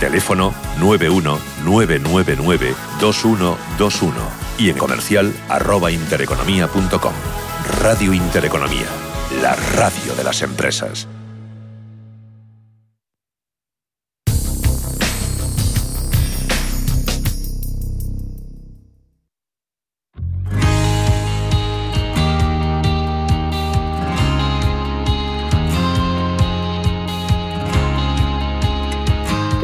Teléfono 919992121 y en comercial arroba intereconomía.com. Radio Intereconomía, la radio de las empresas.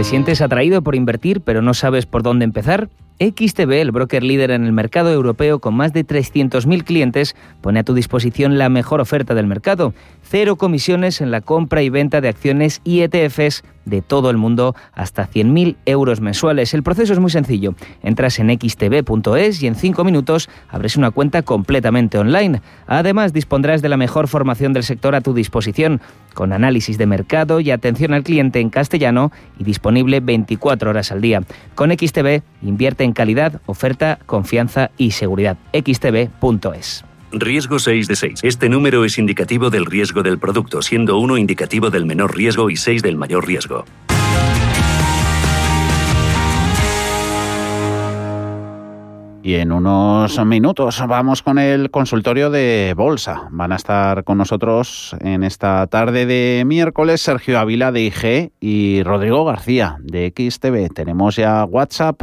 Sientes atraído por invertir pero no sabes por dónde empezar? XTB, el broker líder en el mercado europeo con más de 300.000 clientes, pone a tu disposición la mejor oferta del mercado. Cero comisiones en la compra y venta de acciones y ETFs de todo el mundo hasta 100.000 euros mensuales. El proceso es muy sencillo. Entras en xtb.es y en 5 minutos abres una cuenta completamente online. Además, dispondrás de la mejor formación del sector a tu disposición, con análisis de mercado y atención al cliente en castellano y disponible 24 horas al día. Con XTB, invierte en calidad, oferta, confianza y seguridad. xtb.es. Riesgo 6 de 6. Este número es indicativo del riesgo del producto, siendo 1 indicativo del menor riesgo y 6 del mayor riesgo. Y en unos minutos vamos con el consultorio de Bolsa. Van a estar con nosotros en esta tarde de miércoles Sergio Ávila de IG y Rodrigo García de XTV. Tenemos ya WhatsApp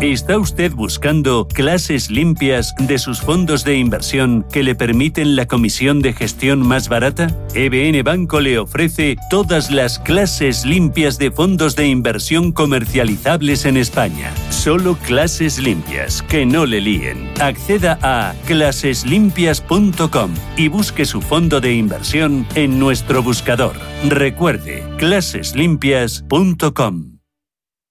¿Está usted buscando clases limpias de sus fondos de inversión que le permiten la comisión de gestión más barata? EBN Banco le ofrece todas las clases limpias de fondos de inversión comercializables en España. Solo clases limpias, que no le líen. Acceda a claseslimpias.com y busque su fondo de inversión en nuestro buscador. Recuerde, claseslimpias.com.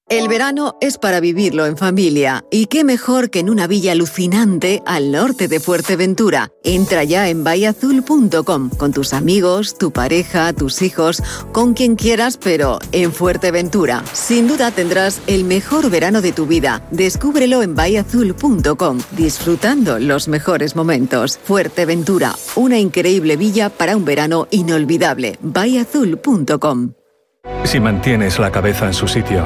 El verano es para vivirlo en familia, y qué mejor que en una villa alucinante al norte de Fuerteventura. Entra ya en bayazul.com con tus amigos, tu pareja, tus hijos, con quien quieras, pero en Fuerteventura. Sin duda tendrás el mejor verano de tu vida. Descúbrelo en bayazul.com, disfrutando los mejores momentos. Fuerteventura, una increíble villa para un verano inolvidable. bayazul.com. Si mantienes la cabeza en su sitio,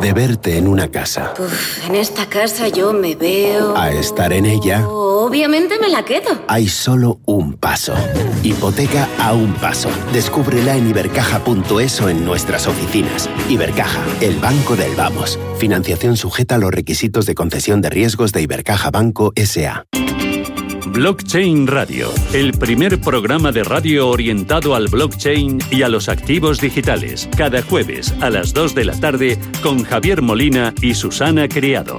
De verte en una casa. Uf, en esta casa yo me veo... A estar en ella. Obviamente me la quedo. Hay solo un paso. Hipoteca a un paso. Descúbrela en ibercaja.es o en nuestras oficinas. Ibercaja, el banco del vamos. Financiación sujeta a los requisitos de concesión de riesgos de Ibercaja Banco SA. Blockchain Radio, el primer programa de radio orientado al blockchain y a los activos digitales, cada jueves a las 2 de la tarde con Javier Molina y Susana Criado.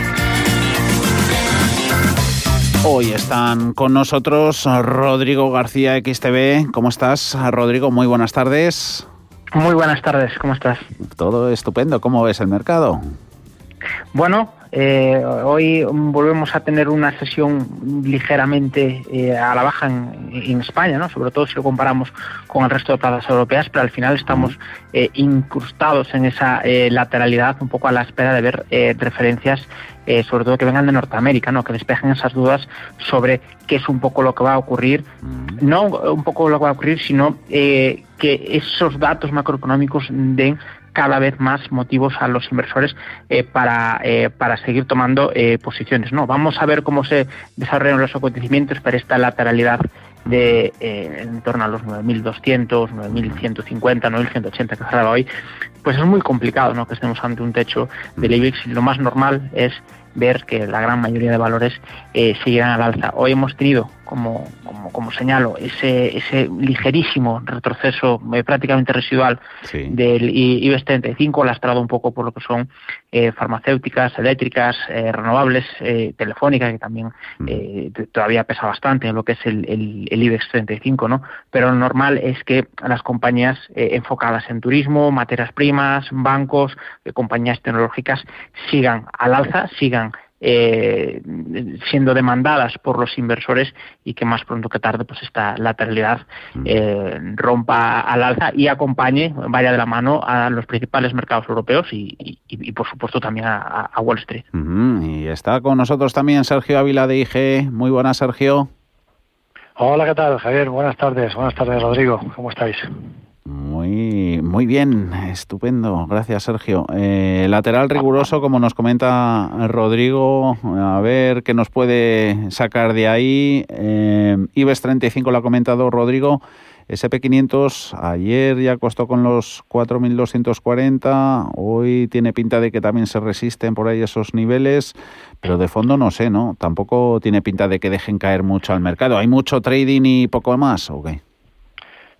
Hoy están con nosotros Rodrigo García XTV. ¿Cómo estás, Rodrigo? Muy buenas tardes. Muy buenas tardes, ¿cómo estás? Todo estupendo. ¿Cómo ves el mercado? Bueno, eh, hoy volvemos a tener una sesión ligeramente eh, a la baja en, España, ¿no? sobre todo si lo comparamos con el resto de plazas europeas, pero al final estamos eh, incrustados en esa lateralidad, un poco a la espera de ver referencias, sobre todo que vengan de Norteamérica, ¿no? que despejen esas dudas sobre qué es un poco lo que va a ocurrir, no un poco lo que va a ocurrir, sino que esos datos macroeconómicos den cada vez más motivos a los inversores eh, para, eh, para seguir tomando eh, posiciones. No, vamos a ver cómo se desarrollan los acontecimientos para esta lateralidad de en torno a los 9.200, 9.150, 9.180 que cerraba hoy, pues es muy complicado ¿no? que estemos ante un techo del IBEX. Lo más normal es ver que la gran mayoría de valores eh, seguirán al alza. Hoy hemos tenido, como, como, como señalo, ese, ese ligerísimo retroceso eh, prácticamente residual del IBEX 35, lastrado un poco por lo que son eh, farmacéuticas, eléctricas, eh, renovables, telefónicas, que también mm. todavía pesa bastante en lo que es el, el, el, IBEX 35, ¿no? Pero lo normal es que las compañías enfocadas en turismo, materias primas, bancos, compañías tecnológicas sigan al alza, sigan eh, siendo demandadas por los inversores y que más pronto que tarde pues esta lateralidad mm. eh, rompa al alza y acompañe, vaya de la mano a los principales mercados europeos y, por supuesto también a, Wall Street. Y está con nosotros también Sergio Ávila de IG. Muy buenas, Sergio. Hola, ¿qué tal, Javier? Buenas tardes. Buenas tardes, Rodrigo. ¿Cómo estáis? Muy, muy bien, estupendo. Gracias, Sergio. Eh, lateral riguroso, como nos comenta Rodrigo, a ver qué nos puede sacar de ahí. Eh, IBEX 35 lo ha comentado Rodrigo. SP500 ayer ya costó con los 4.240, hoy tiene pinta de que también se resisten por ahí esos niveles, pero de fondo no sé, ¿no? Tampoco tiene pinta de que dejen caer mucho al mercado. ¿Hay mucho trading y poco más o qué?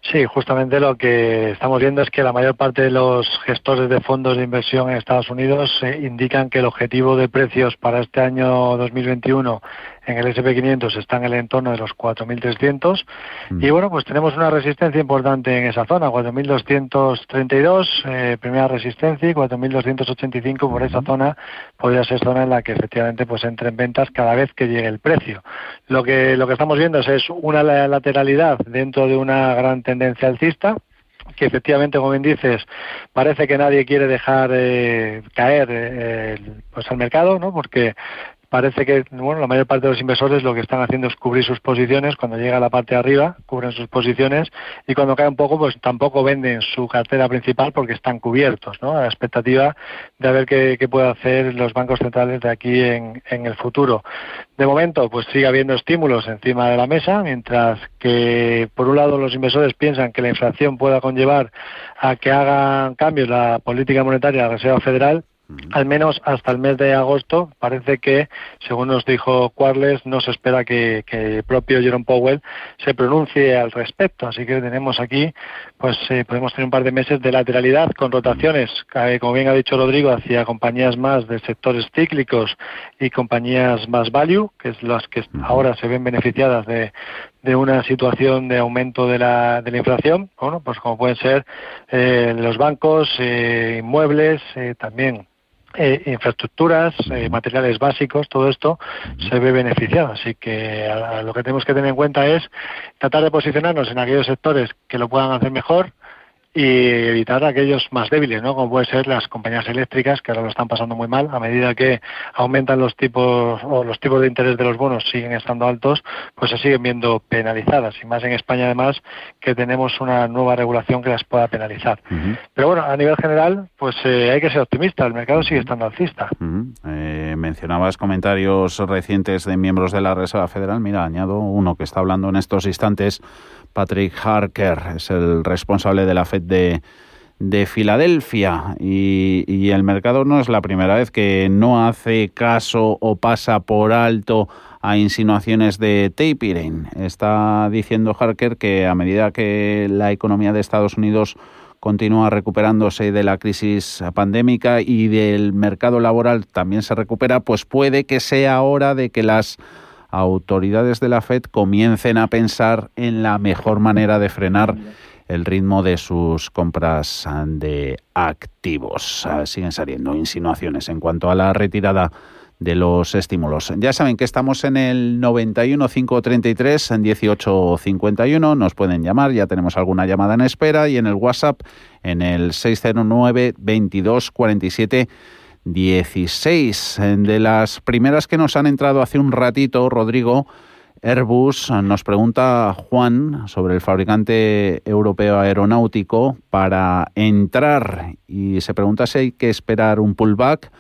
Sí, justamente lo que estamos viendo es que la mayor parte de los gestores de fondos de inversión en Estados Unidos eh, indican que el objetivo de precios para este año 2021 en el SP500 está en el entorno de los 4.300 mm. y bueno, pues tenemos una resistencia importante en esa zona, 4.232, eh, primera resistencia y 4.285 por esa zona podría ser zona en la que efectivamente pues entren ventas cada vez que llegue el precio. Lo que, lo que estamos viendo es, una lateralidad dentro de una gran tendencia alcista, que efectivamente, como bien dices, parece que nadie quiere dejar eh, caer eh, pues al mercado, ¿no? Porque parece que bueno la mayor parte de los inversores lo que están haciendo es cubrir sus posiciones cuando llega a la parte de arriba cubren sus posiciones y cuando cae un poco pues tampoco venden su cartera principal porque están cubiertos ¿no? a la expectativa de ver qué, qué pueden hacer los bancos centrales de aquí en, en el futuro de momento pues sigue habiendo estímulos encima de la mesa mientras que por un lado los inversores piensan que la inflación pueda conllevar a que hagan cambios la política monetaria de la Reserva Federal al menos hasta el mes de agosto, parece que, según nos dijo Quarles, no se espera que, el propio Jerome Powell se pronuncie al respecto. Así que tenemos aquí, pues eh, podemos tener un par de meses de lateralidad con rotaciones, eh, como bien ha dicho Rodrigo, hacia compañías más de sectores cíclicos y compañías más value, que es las que ahora se ven beneficiadas de, una situación de aumento de la, de la inflación, bueno, pues como pueden ser eh, los bancos, inmuebles, también eh, infraestructuras, eh, materiales básicos, todo esto se ve beneficiado. Así que lo que tenemos que tener en cuenta es tratar de posicionarnos en aquellos sectores que lo puedan hacer mejor y evitar aquellos más débiles, ¿no? Como puede ser las compañías eléctricas que ahora lo están pasando muy mal. A medida que aumentan los tipos o los tipos de interés de los bonos siguen estando altos, pues se siguen viendo penalizadas. Y más en España además que tenemos una nueva regulación que las pueda penalizar. Pero bueno, a nivel general, pues eh, hay que ser optimista, el mercado sigue estando alcista. Eh, mencionabas comentarios recientes de miembros de la Reserva Federal, mira, añado uno que está hablando en estos instantes Patrick Harker, es el responsable de la FED de, de Filadelfia y, y, el mercado no es la primera vez que no hace caso o pasa por alto a insinuaciones de tapering. Está diciendo Harker que a medida que la economía de Estados Unidos continúa recuperándose de la crisis pandémica y del mercado laboral también se recupera, pues puede que sea hora de que las autoridades de la Fed comiencen a pensar en la mejor manera de frenar el ritmo de sus compras de activos. Ah, siguen saliendo insinuaciones en cuanto a la retirada de los estímulos. Ya saben que estamos en el 91 533 en 1851, nos pueden llamar, ya tenemos alguna llamada en espera y en el WhatsApp en el 609 22 47 16. De las primeras que nos han entrado hace un ratito, Rodrigo, Airbus nos pregunta Juan sobre el fabricante europeo aeronáutico para entrar y se pregunta si hay que esperar un pullback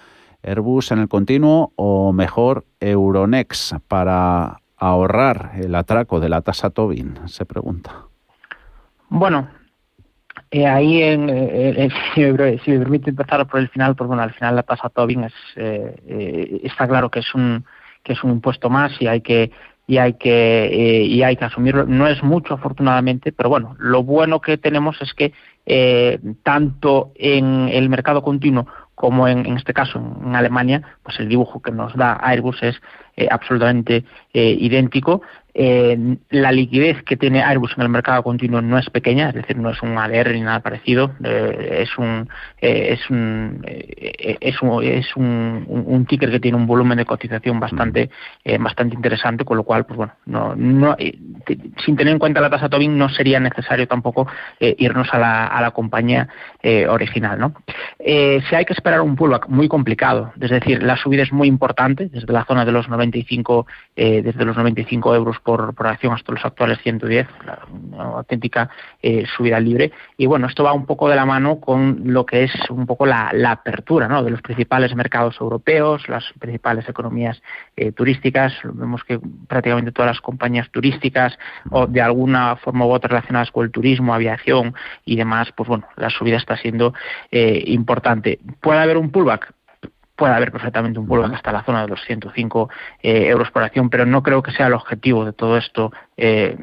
Airbus en el continuo o mejor Euronext para ahorrar el atraco de la tasa Tobin, se pregunta. Bueno, eh, ahí, en, eh, eh, si, me, permite empezar por el final, pues bueno, al final la tasa Tobin es, está claro que es un que es un impuesto más y hay que y hay que eh, y hay que asumirlo. No es mucho, afortunadamente, pero bueno, lo bueno que tenemos es que eh, tanto en el mercado continuo como en, en, este caso en Alemania, pues el dibujo que nos da Airbus es eh, absolutamente eh, idéntico. Eh, la liquidez que tiene Airbus en el mercado continuo no es pequeña, es decir, no es un ADR ni nada parecido, es un es un es un, es un, un, ticker que tiene un volumen de cotización bastante bastante interesante, con lo cual, pues bueno, no, no sin tener en cuenta la tasa Tobin no sería necesario tampoco irnos a la, a la compañía original, ¿no? si hay que esperar un pullback muy complicado, es decir, la subida es muy importante desde la zona de los 95 eh, desde los 95 euros por, por, acción hasta los actuales 110, una auténtica eh, subida libre. Y bueno, esto va un poco de la mano con lo que es un poco la, apertura de los principales mercados europeos, las principales economías eh, turísticas. Vemos que prácticamente todas las compañías turísticas o de alguna forma u otra relacionadas con el turismo, aviación y demás, pues bueno, la subida está siendo importante. ¿Puede haber un pullback? Puede haber perfectamente un pullback hasta la zona de los 105 eh, euros por acción, pero no creo que sea el objetivo de todo esto eh,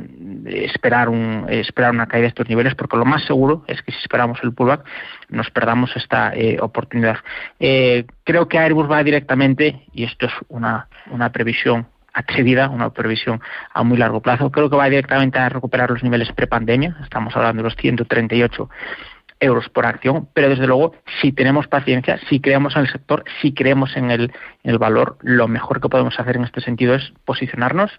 esperar, un, esperar una caída de estos niveles, porque lo más seguro es que si esperamos el pullback nos perdamos esta eh, oportunidad. creo que Airbus va directamente, y esto es una, una previsión atrevida, una previsión a muy largo plazo, creo que va directamente a recuperar los niveles prepandemia, estamos hablando de los 138 euros por acción, pero desde luego, si tenemos paciencia, si creemos en el sector, si creemos en el, en el valor, lo mejor que podemos hacer en este sentido es posicionarnos,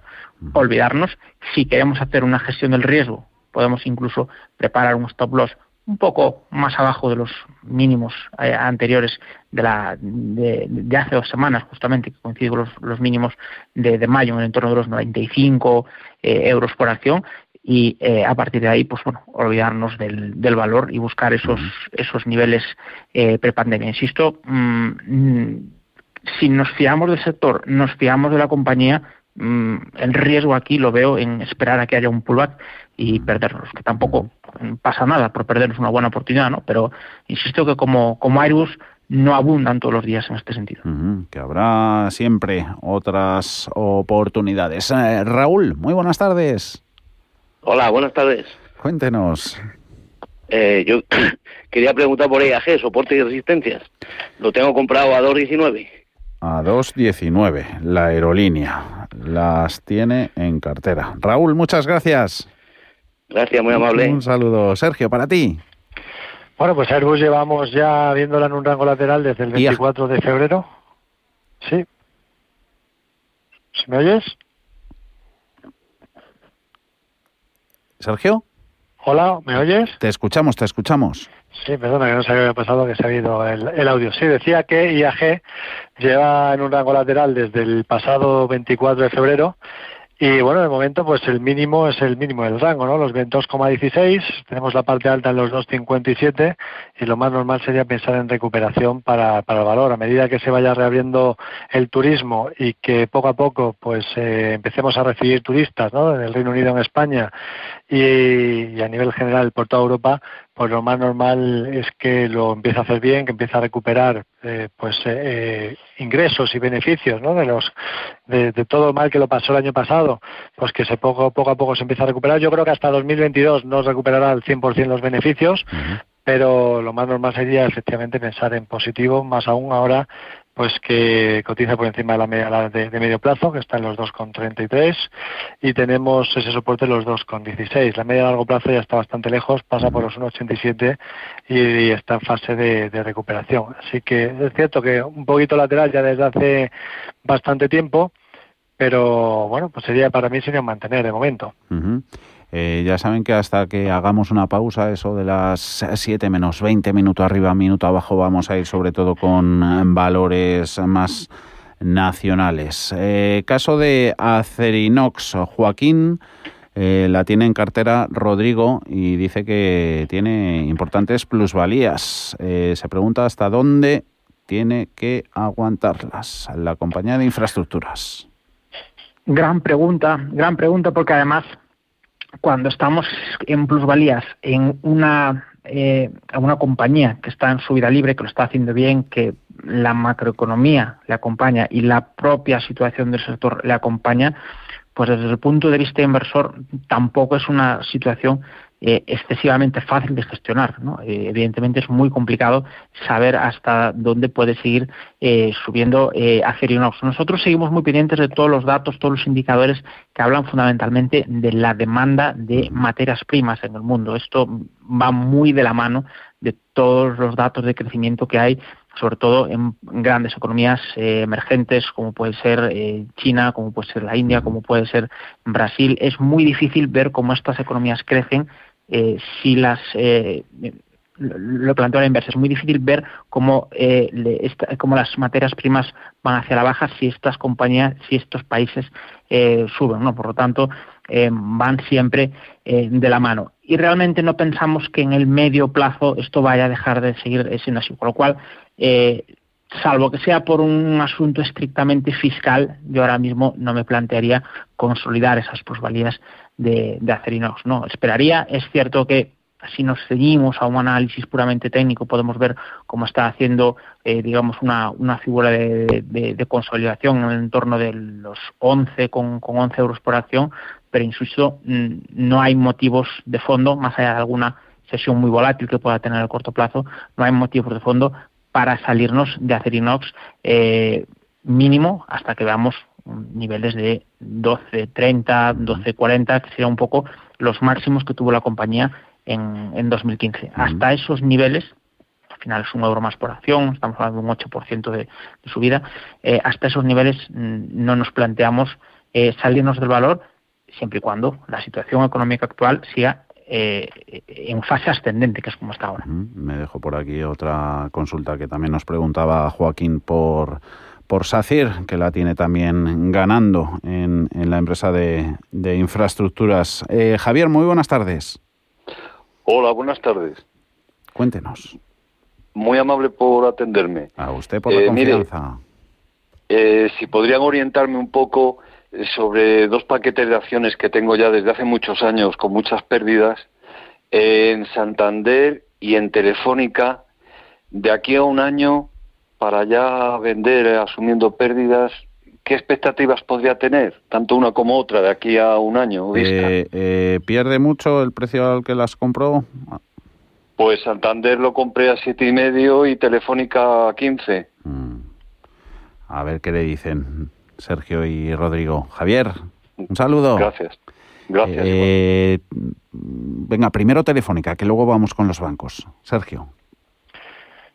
olvidarnos. Si queremos hacer una gestión del riesgo, podemos incluso preparar un stop loss un poco más abajo de los mínimos eh, anteriores de, la, de, hace dos semanas, justamente, que coinciden con los, mínimos de, de, mayo, en el entorno de los 95 eh, euros por acción, y eh, a partir de ahí, pues bueno, olvidarnos del, del valor y buscar esos, esos niveles eh, prepandemia. Insisto, mm, si nos fiamos del sector, nos fiamos de la compañía, mm, el riesgo aquí lo veo en esperar a que haya un pullback y perdernos, que tampoco pasa nada por perdernos una buena oportunidad, ¿no? Pero insisto que como, como Airbus no abundan todos los días en este sentido. que habrá siempre otras oportunidades. Eh, Raúl, muy buenas tardes. Hola, buenas tardes. Cuéntenos. Eh, yo quería preguntar por EAG, soporte y resistencias. Lo tengo comprado a 2.19. A 2.19, la aerolínea. Las tiene en cartera. Raúl, muchas gracias. Gracias, muy amable. Un saludo. Sergio, para ti. Bueno, pues Airbus llevamos ya viéndola en un rango lateral desde el 24 de febrero. Sí. ¿Me oyes? Sergio. Hola, ¿me oyes? Te escuchamos, te escuchamos. Sí, perdona, que no se había pasado que se ha ido el, el, audio. Sí, decía que IAG lleva en un rango lateral desde el pasado 24 de febrero y bueno, de momento pues el mínimo es el mínimo del rango, ¿no? Los 2,16, tenemos la parte alta en los 2,57 y lo más normal sería pensar en recuperación para, para el valor. A medida que se vaya reabriendo el turismo y que poco a poco pues eh, empecemos a recibir turistas, ¿no? En el Reino Unido, en España y, a nivel general por toda Europa, pues lo más normal es que lo empiece a hacer bien, que empiece a recuperar eh, pues eh, ingresos y beneficios ¿no? de los de, todo lo mal que lo pasó el año pasado, pues que se poco, poco a poco se empieza a recuperar. Yo creo que hasta 2022 no recuperará al 100% los beneficios, pero lo más normal sería efectivamente pensar en positivo, más aún ahora pues que cotiza por encima de la media de, medio plazo, que está en los 2,33, y tenemos ese soporte en los 2,16. La media de largo plazo ya está bastante lejos, pasa por los 1,87 y, está en fase de, recuperación. Así que es cierto que un poquito lateral ya desde hace bastante tiempo, pero bueno, pues sería para mí sería mantener de momento. Eh, ya saben que hasta que hagamos una pausa, eso de las 7 menos 20, minuto arriba, minuto abajo, vamos a ir sobre todo con eh, valores más nacionales. Eh, caso de Acerinox, Joaquín. la tiene en cartera Rodrigo y dice que tiene importantes plusvalías. se pregunta hasta dónde tiene que aguantarlas la compañía de infraestructuras. Gran pregunta, gran pregunta porque además cuando estamos en plusvalías en una, eh, una compañía que está en su vida libre, que lo está haciendo bien, que la macroeconomía le acompaña y la propia situación del sector le acompaña, pues desde el punto de vista inversor tampoco es una situación eh, excesivamente fácil de gestionar. Eh, evidentemente es muy complicado saber hasta dónde puede seguir eh, subiendo eh, Acerinox. Nosotros seguimos muy pendientes de todos los datos, todos los indicadores que hablan fundamentalmente de la demanda de materias primas en el mundo. Esto va muy de la mano de todos los datos de crecimiento que hay sobre todo en grandes economías emergentes como puede ser China, como puede ser la India, como puede ser Brasil. Es muy difícil ver cómo estas economías crecen eh, si las eh, lo planteo a la inversa. Es muy difícil ver cómo, eh, las materias primas van hacia la baja si estas compañías, si estos países eh, suben. ¿no? Por lo tanto, eh, van siempre de la mano. Y realmente no pensamos que en el medio plazo esto vaya a dejar de seguir siendo así. Con lo cual, salvo que sea por un asunto estrictamente fiscal, yo ahora mismo no me plantearía consolidar esas plusvalías de, de Acerinox. No, esperaría, es cierto que si nos seguimos a un análisis puramente técnico, podemos ver cómo está haciendo, eh, digamos, una, una figura de, consolidación en el entorno de los 11 con, con 11 euros por acción, pero insisto, mm, no hay motivos de fondo, más allá de alguna sesión muy volátil que pueda tener a corto plazo, no hay motivos de fondo para salirnos de Acerinox eh, mínimo hasta que veamos niveles de 12.30, 12.40, que sería un poco los máximos que tuvo la compañía en, en 2015. Hasta esos niveles, al final es un euro más por acción, estamos hablando de un 8% de, de subida, eh, hasta esos niveles mm, no nos planteamos eh, salirnos del valor siempre y cuando la situación económica actual siga eh, en fase ascendente, que es como está ahora. Me dejo por aquí otra consulta que también nos preguntaba Joaquín por por SACIR, que la tiene también ganando en, la empresa de, infraestructuras. Eh, Javier, muy buenas tardes. Hola, buenas tardes. Cuéntenos. Muy amable por atenderme. A usted por la eh, confianza. Eh, si podrían orientarme un poco sobre dos paquetes de acciones que tengo ya desde hace muchos años con muchas pérdidas en Santander y en Telefónica. De aquí a un año para ya vender eh, asumiendo pérdidas, ¿qué expectativas podría tener, tanto una como otra, de aquí a un año? Eh, eh, ¿Pierde mucho el precio al que las compró? Pues Santander lo compré a siete y medio y Telefónica a 15. Mm. A ver qué le dicen Sergio y Rodrigo. Javier, un saludo. Gracias. Gracias. venga, primero Telefónica, que luego vamos con los bancos. Sergio.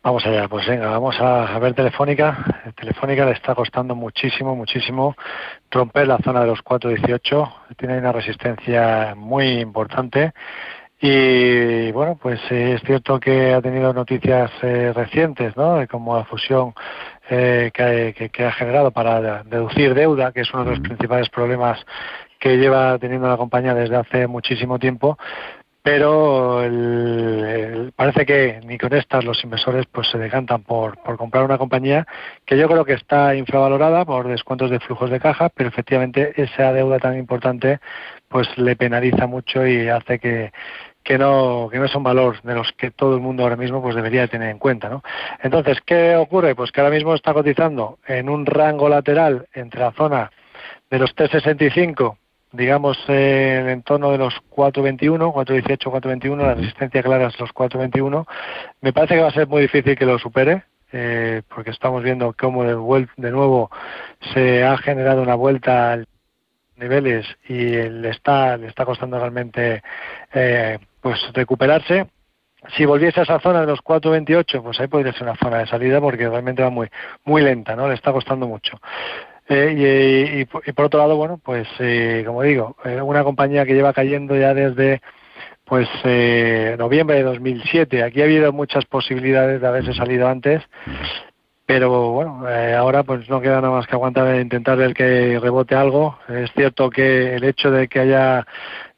Vamos allá, pues venga, vamos a, ver Telefónica. Telefónica le está costando muchísimo, muchísimo romper la zona de los 4.18. Tiene una resistencia muy importante. Y bueno, pues es cierto que ha tenido noticias eh, recientes, ¿no? Como la fusión eh, que, que, ha generado para deducir deuda, que es uno de los principales problemas que lleva teniendo la compañía desde hace muchísimo tiempo, pero parece que ni con estas los inversores pues se decantan por, por comprar una compañía que yo creo que está infravalorada por descuentos de flujos de caja, pero efectivamente esa deuda tan importante pues le penaliza mucho y hace que, que no que no es un valor de los que todo el mundo ahora mismo pues debería tener en cuenta, ¿no? Entonces, ¿qué ocurre? Pues que ahora mismo está cotizando en un rango lateral entre la zona de los T65 digamos, eh, en el entorno de los 4.21, 4.18, 4.21, la resistencia clara es los 4.21. Me parece que va a ser muy difícil que lo supere, eh, porque estamos viendo cómo de, de nuevo se ha generado una vuelta a niveles y le está, le está costando realmente eh, pues recuperarse. Si volviese a esa zona de los 4.28, pues ahí podría ser una zona de salida porque realmente va muy, muy lenta, ¿no? Le está costando mucho. Eh, y, por otro lado, bueno, pues eh, como digo, eh, una compañía que lleva cayendo ya desde pues noviembre de 2007. Aquí ha habido muchas posibilidades de haberse salido antes, pero bueno, ahora pues no queda nada más que aguantar e intentar ver que rebote algo. Es cierto que el hecho de que haya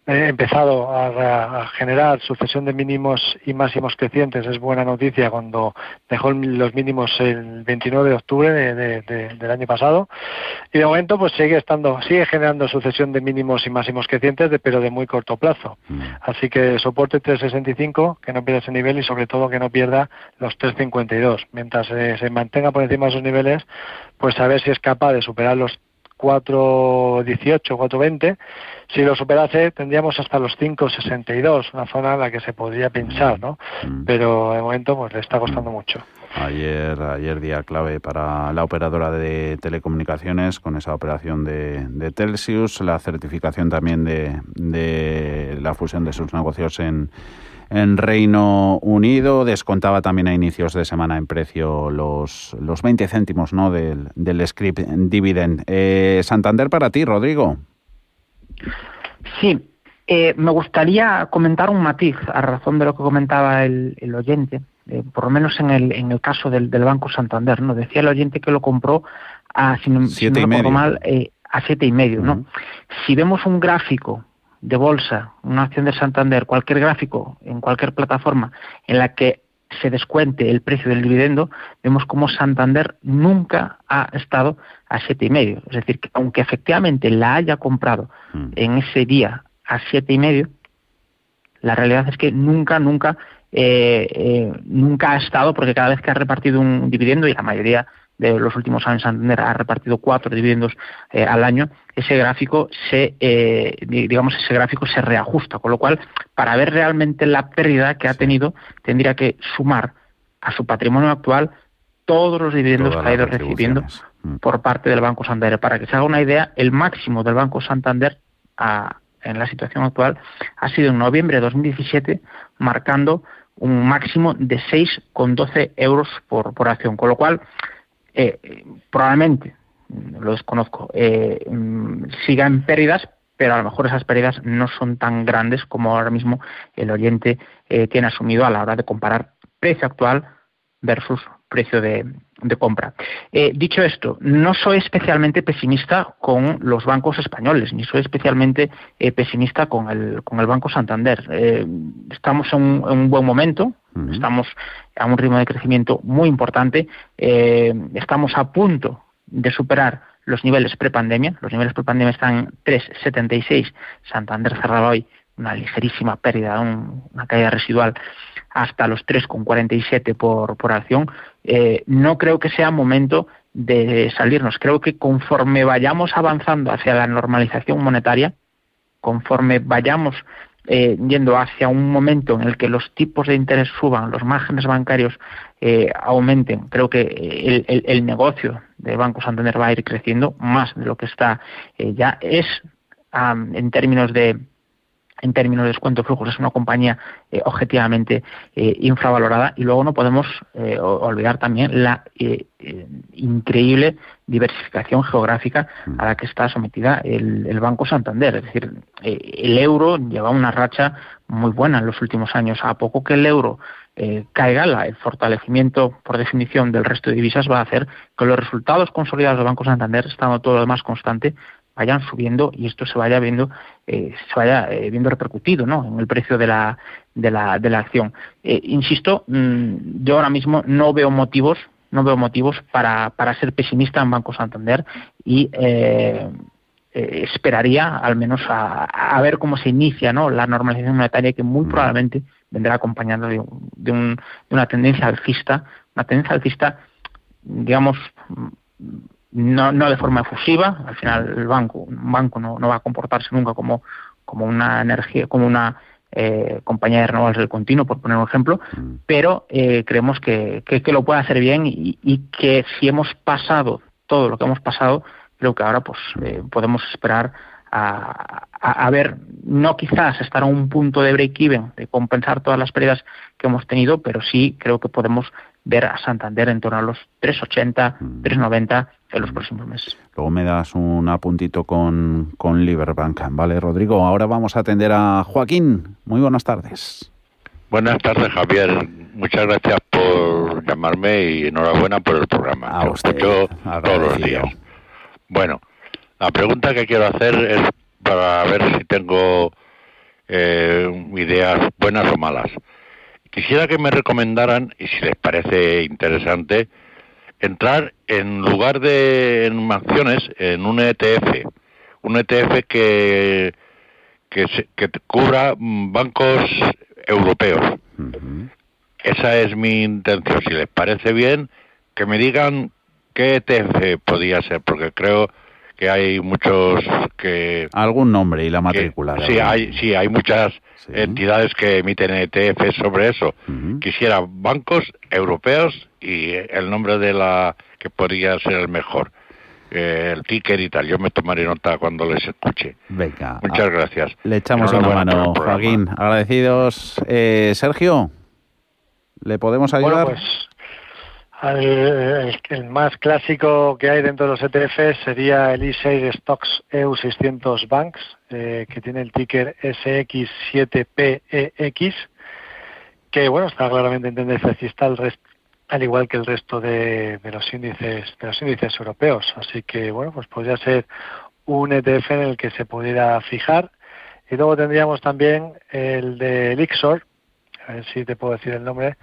he empezado a, generar sucesión de mínimos y máximos crecientes. Es buena noticia cuando dejó los mínimos el 29 de octubre del año pasado. Y de momento pues sigue estando, sigue generando sucesión de mínimos y máximos crecientes, de, pero de muy corto plazo. Mm. Así que soporte 365, que no pierda ese nivel y sobre todo que no pierda los 352. Mientras eh, se mantenga por encima de esos niveles, pues a ver si es capaz de superar los 4.18, 4.20. Si lo superase, tendríamos hasta los 5.62, una zona en la que se podría pensar, ¿no? Mm. Pero de momento, pues le está costando mucho. Ayer, ayer día clave para la operadora de telecomunicaciones con esa operación de, de Telsius, la certificación también de, de la fusión de sus negocios en en Reino Unido. Descontaba también a inicios de semana en precio los, los 20 céntimos ¿no? del, del script dividend. Eh, Santander para ti, Rodrigo. Sí, eh, me gustaría comentar un matiz a razón de lo que comentaba el, oyente, eh, por lo menos en el, en el caso del, Banco Santander. no Decía el oyente que lo compró a, si no, siete mal, a siete y medio. ¿no? Si vemos un gráfico de bolsa, una acción de Santander, cualquier gráfico en cualquier plataforma en la que se descuente el precio del dividendo, vemos como Santander nunca ha estado a siete y medio. Es decir, que aunque efectivamente la haya comprado mm. en ese día a siete y medio, la realidad es que nunca, nunca, eh, eh, nunca ha estado, porque cada vez que ha repartido un dividendo y la mayoría de los últimos años Santander ha repartido cuatro dividendos eh, al año, ese gráfico se, eh, digamos, ese gráfico se reajusta, con lo cual, para ver realmente la pérdida que ha tenido, tendría que sumar a su patrimonio actual todos los dividendos que ha ido recibiendo mm. por parte del Banco Santander. Para que se haga una idea, el máximo del Banco Santander en la situación actual ha sido en noviembre de 2017, marcando un máximo de 6,12 euros por, por acción, con lo cual eh, probablemente, lo desconozco, eh, mm, siga en pérdidas, pero a lo mejor esas pérdidas no son tan grandes como ahora mismo el oyente eh, tiene asumido a la hora de comparar precio actual versus precio de, compra. dicho esto, no soy especialmente pesimista con los bancos españoles, ni soy especialmente pesimista con el, con el Banco Santander. estamos en un buen momento, Estamos a un ritmo de crecimiento muy importante. Eh, estamos a punto de superar los niveles prepandemia. Los niveles prepandemia están en 3,76. Santander cerraba hoy una ligerísima pérdida, una caída residual hasta los 3,47 por, por acción. Eh, no creo que sea momento de salirnos. Creo que conforme vayamos avanzando hacia la normalización monetaria, conforme vayamos eh, yendo hacia un momento en el que los tipos de interés suban, los márgenes bancarios eh, aumenten, creo que el, el, negocio de Banco Santander va a ir creciendo más de lo que está eh, ya. Es en términos de en términos de descuento de flujos es una compañía eh, objetivamente eh, infravalorada y luego no podemos eh, olvidar también la increíble diversificación geográfica a la que está sometida el, Banco Santander. Es decir, el euro lleva una racha muy buena en los últimos años. A poco que el euro caiga, el fortalecimiento, por definición, del resto de divisas va a hacer que los resultados consolidados del Banco Santander, estando todo lo demás constante, vayan subiendo y esto se vaya viendo eh, se vaya eh, viendo repercutido ¿no? en el precio de la, de la, de la acción. Eh, insisto, mm, yo ahora mismo no veo motivos no veo motivos para, para ser pesimista en Banco Santander y esperaría al menos a, ver cómo se inicia ¿no? la normalización monetaria que muy probablemente vendrá acompañando de, de, un, de una tendencia alcista, una tendencia alcista, digamos, no, no de forma efusiva, al final el banco, un banco no, no va a comportarse nunca como, como una energía, como una eh, compañía de renovables del continuo, por poner un ejemplo, mm. pero eh, creemos que, que, lo puede hacer bien y, y, que si hemos pasado todo lo que hemos pasado, creo que ahora pues eh, podemos esperar a, a, ver, no quizás estar a un punto de break-even, de compensar todas las pérdidas que hemos tenido, pero sí creo que podemos ver a Santander en torno a los 3,80, 3,90 mm. En los próximos meses. Luego me das un apuntito con, con Liberbank. Vale, Rodrigo, ahora vamos a atender a Joaquín. Muy buenas tardes. Buenas tardes, Javier. Muchas gracias por llamarme y enhorabuena por el programa. A usted, todos los días. Bueno, la pregunta que quiero hacer es para ver si tengo eh, ideas buenas o malas. Quisiera que me recomendaran, y si les parece interesante, entrar en lugar de en acciones en un ETF, un ETF que que, que cubra bancos europeos. Esa es mi intención. Si les parece bien, que me digan qué ETF podía ser, porque creo que hay muchos que algún nombre y la matrícula. sí, hay sí hay muchas entidades que emiten ETF sobre eso. Quisiera bancos europeos y el nombre de la que podría ser el mejor. Eh, el ticker y tal. Yo me tomaré nota cuando les escuche. Venga. Muchas gracias. Le echamos una mano, Joaquín. Agradecidos. Eh, Sergio, ¿le podemos ayudar? Bueno, pues el, más clásico que hay dentro de los ETFs sería el E6 Stocks EU600 Banks, eh, que tiene el ticker SX7PEX, que bueno está claramente en tendencia alcista al igual que el resto de, los índices de los índices europeos. Así que bueno, pues podría ser un ETF en el que se pudiera fijar. Y luego tendríamos también el de Elixor, a ver si te puedo decir el nombre,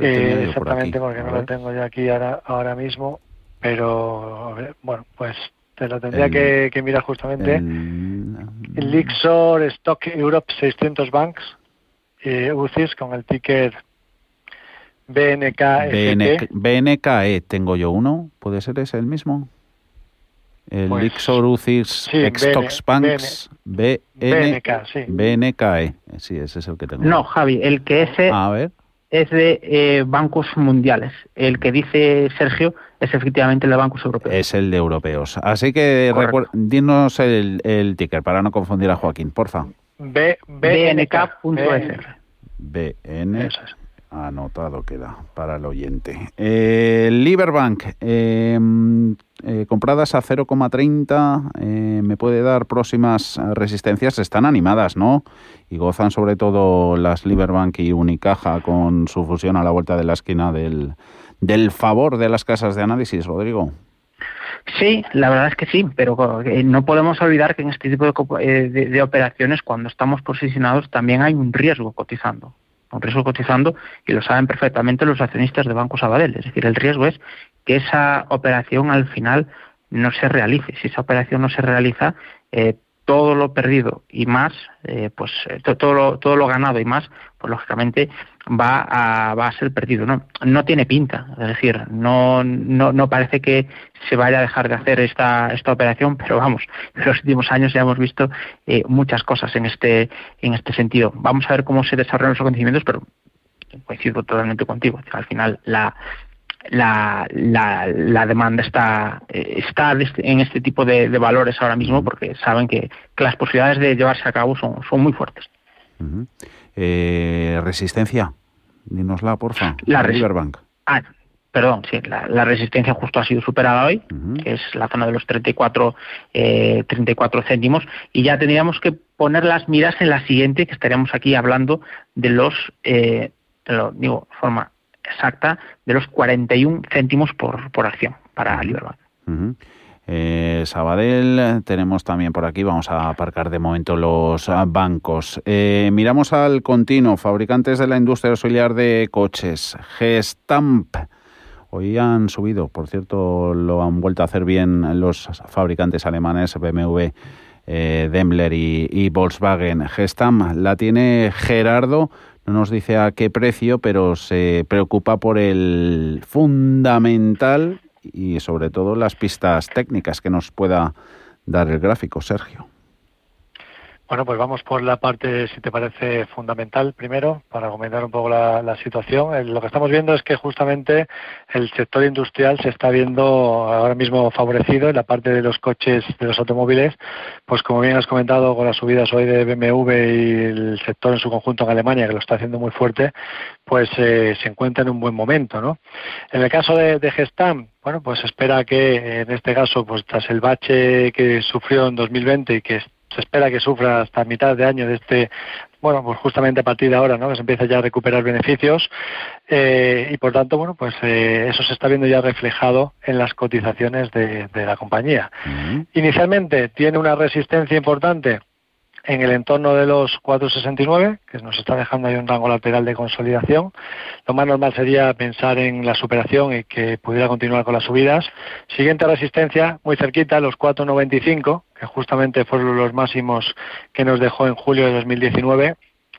eh, exactamente, porque no lo tengo yo aquí ahora, ahora mismo, pero bueno, pues te lo tendría que, mirar justamente. El, Lixor Stock Europe 600 Banks, eh, UCIS con el ticker BNK. BNKE tengo yo uno, ¿puede ser ese el mismo? El pues, Lixor UCIS Stocks Banks BNK, sí. BNKE, sí, ese es el que tengo. No, Javi, el que ese... A ver es de eh, bancos mundiales. El que dice Sergio es efectivamente el de bancos europeos. Es el de europeos. Así que dinos el, el, ticker para no confundir a Joaquín, porfa. B, BNK.es. BN. Anotado queda para el oyente. Eh, Liberbank, em, eh, compradas a 0,30, eh, me puede dar próximas resistencias. Están animadas, ¿no? Y gozan sobre todo las Liberbank y Unicaja con su fusión a la vuelta de la esquina del, del favor de las casas de análisis, Rodrigo. Sí, la verdad es que sí, pero eh, no podemos olvidar que en este tipo de operaciones, cuando estamos posicionados, también hay un riesgo cotizando un riesgo cotizando y lo saben perfectamente los accionistas de Banco Sabadell. Es decir, el riesgo es que esa operación al final no se realice. Si esa operación no se realiza, eh, todo lo perdido y más, eh, pues eh, todo, todo lo ganado y más, pues lógicamente va a, va a ser perdido. No, no tiene pinta, es decir, no, no, no parece que se vaya a dejar de hacer esta, esta operación, pero vamos, en los últimos años ya hemos visto eh, muchas cosas en este, en este sentido. Vamos a ver cómo se desarrollan los acontecimientos, pero coincido totalmente contigo. Al final, la, la, la, demanda está, eh, está en este tipo de, valores ahora mismo porque saben que, las posibilidades de llevarse a cabo son, son muy fuertes. Eh, resistencia, dinosla, porfa. La Riverbank. Ah, perdón, sí, la, resistencia justo ha sido superada hoy, que es la zona de los 34, eh, 34 céntimos, y ya tendríamos que poner las miras en la siguiente, que estaríamos aquí hablando de los, eh, lo digo de forma exacta de los 41 céntimos por, por acción para Liberbank. Eh, Sabadell, tenemos también por aquí, vamos a aparcar de momento los ah, bancos. Eh, miramos al continuo, fabricantes de la industria auxiliar de coches, Gestamp. Hoy han subido, por cierto, lo han vuelto a hacer bien los fabricantes alemanes, BMW, eh, Daimler y, y Volkswagen. Gestamp la tiene Gerardo no nos dice a qué precio, pero se preocupa por el fundamental y sobre todo las pistas técnicas que nos pueda dar el gráfico, Sergio. Bueno, pues vamos por la parte, si te parece, fundamental primero, para comentar un poco la, situación. Eh, lo que estamos viendo es que justamente el sector industrial se está viendo ahora mismo favorecido en la parte de los coches, de los automóviles, pues como bien has comentado con las subidas hoy de BMW y el sector en su conjunto en Alemania, que lo está haciendo muy fuerte, pues eh, se encuentra en un buen momento, ¿no? En el caso de, de Gestam, bueno, pues espera que en este caso, pues tras el bache que sufrió en 2020 y que se espera que sufra hasta mitad de año de este, bueno, pues justamente a partir de ahora, ¿no? Que se empieza ya a recuperar beneficios eh, y por tanto, bueno, pues eh, eso se está viendo ya reflejado en las cotizaciones de, la compañía. Inicialmente tiene una resistencia importante en el entorno de los 4,69, que nos está dejando ahí un rango lateral de consolidación. Lo más normal sería pensar en la superación y que pudiera continuar con las subidas. Siguiente resistencia, muy cerquita, los 4,95, que justamente fueron los máximos que nos dejó en julio de 2019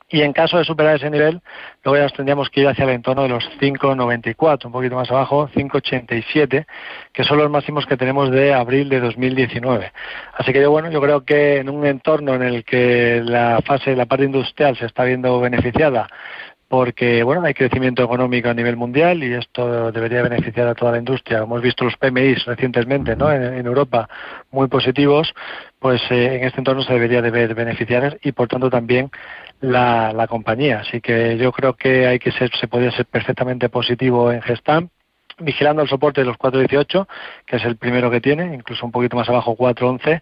y en caso de superar ese nivel, luego ya tendríamos que ir hacia el entorno de los 5,94, un poquito más abajo, 5,87, que son los máximos que tenemos de abril de 2019. Así que yo, bueno, yo creo que en un entorno en el que la fase, la parte industrial se está viendo beneficiada porque bueno hay crecimiento económico a nivel mundial y esto debería beneficiar a toda la industria. Hemos visto los PMI recientemente ¿no? en, Europa muy positivos, pues eh, en este entorno se debería de ver beneficiar y por tanto también la, la compañía. Así que yo creo que hay que ser, se podría ser perfectamente positivo en Gestam vigilando el soporte de los 4.18, que es el primero que tiene, incluso un poquito más abajo 4.11,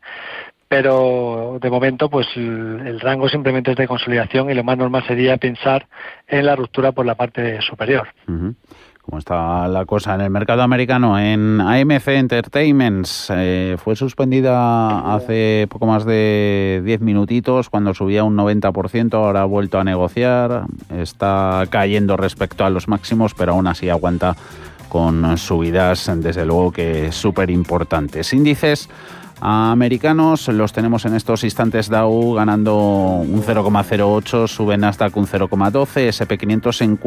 pero de momento pues el, rango simplemente es de consolidación y lo más normal sería pensar en la ruptura por la parte superior. Como está la cosa en el mercado americano, en AMC Entertainments eh, fue suspendida hace poco más de 10 minutitos cuando subía un 90%, ahora ha vuelto a negociar, está cayendo respecto a los máximos, pero aún así aguanta con subidas desde luego que súper importantes. Índices americanos los tenemos en estos instantes Dow ganando un 0,08, sube Nasdaq un 0,12, SP500 en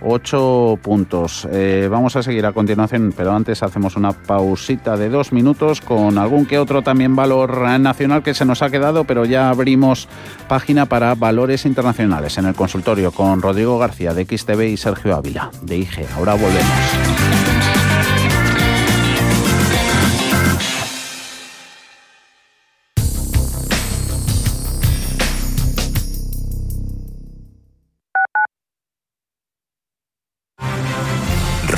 4.208 puntos. Eh, vamos a seguir a continuación, pero antes hacemos una pausita de dos minutos con algún que otro también valor nacional que se nos ha quedado, pero ya abrimos página para valores internacionales en el consultorio con Rodrigo García de XTV y Sergio Ávila de IG. Ahora volvemos.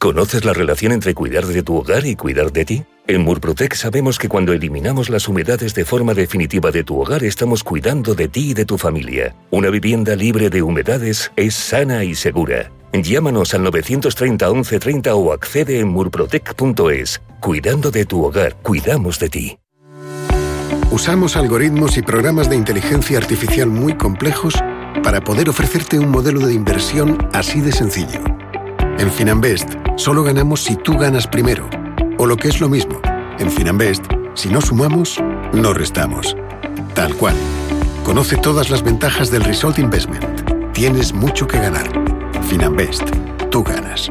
¿Conoces la relación entre cuidar de tu hogar y cuidar de ti? En Murprotec sabemos que cuando eliminamos las humedades de forma definitiva de tu hogar estamos cuidando de ti y de tu familia. Una vivienda libre de humedades es sana y segura. Llámanos al 930 1130 o accede en murprotec.es. Cuidando de tu hogar, cuidamos de ti. Usamos algoritmos y programas de inteligencia artificial muy complejos para poder ofrecerte un modelo de inversión así de sencillo. En Finanbest, solo ganamos si tú ganas primero. O lo que es lo mismo, en Finanbest, si no sumamos, no restamos. Tal cual. Conoce todas las ventajas del Result Investment. Tienes mucho que ganar. Finanbest, tú ganas.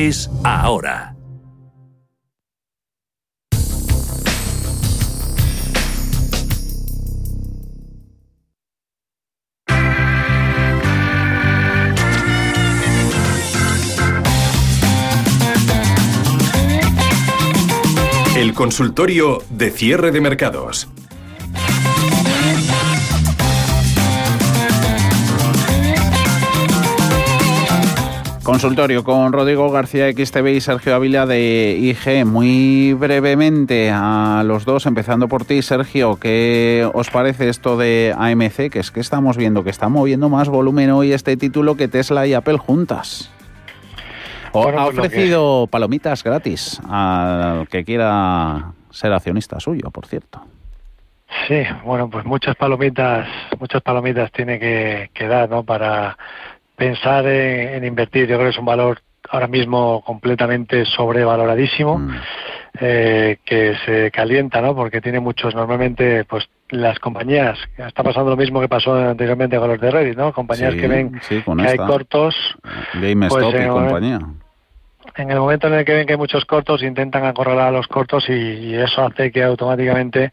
ahora. El consultorio de cierre de mercados. Consultorio con Rodrigo García XTV y Sergio Ávila de IG. Muy brevemente a los dos, empezando por ti, Sergio, ¿qué os parece esto de AMC? Que es que estamos viendo que está moviendo más volumen hoy este título que Tesla y Apple juntas. O ha pues ofrecido palomitas gratis al que quiera ser accionista suyo, por cierto. Sí, bueno, pues muchas palomitas, muchas palomitas tiene que, que dar, ¿no? Para pensar en, en invertir. Yo creo que es un valor ahora mismo completamente sobrevaloradísimo, eh, que se calienta, ¿no? Porque tiene muchos, normalmente, pues las compañías, está pasando lo mismo que pasó anteriormente con los de Reddit, ¿no? Compañías Sí, que ven sí, que hay cortos, GameStop Pues, y compañía. en el momento en el que ven que hay muchos cortos, intentan acorralar a los cortos y, y eso hace que automáticamente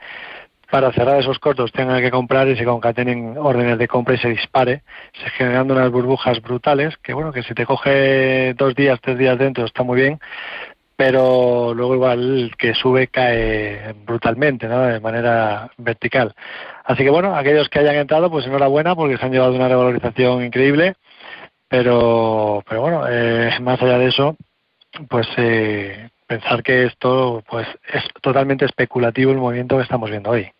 para cerrar esos cortos tengan que comprar y se concatenen órdenes de compra y se dispare, se generando unas burbujas brutales que bueno, que si te coge dos días, tres días dentro está muy bien, pero luego igual que sube cae brutalmente, ¿no? De manera vertical. Así que bueno, aquellos que hayan entrado, pues enhorabuena porque se han llevado una revalorización increíble, pero, pero bueno, eh, más allá de eso, pues eh, pensar que esto pues es totalmente especulativo el movimiento que estamos viendo hoy.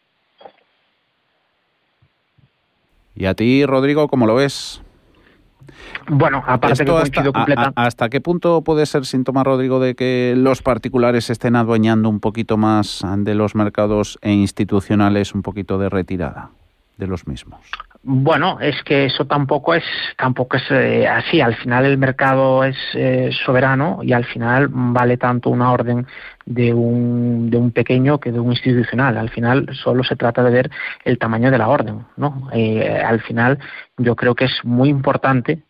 ¿Y a ti, Rodrigo, cómo lo ves? Bueno, aparte que hasta, completa- a- a- ¿Hasta qué punto puede ser síntoma, Rodrigo, de que los particulares estén adueñando un poquito más de los mercados e institucionales un poquito de retirada de los mismos? Bueno, es que eso tampoco es tampoco es eh, así. Al final el mercado es eh, soberano y al final vale tanto una orden de un, de un pequeño que de un institucional. Al final solo se trata de ver el tamaño de la orden, ¿no? Eh, al final yo creo que es muy importante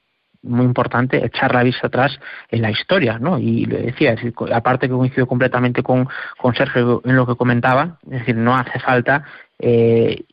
muy importante echar la vista atrás en la historia, ¿no? Y le decía, es decir, aparte que coincido completamente con, con Sergio en lo que comentaba, es decir, no hace falta eh,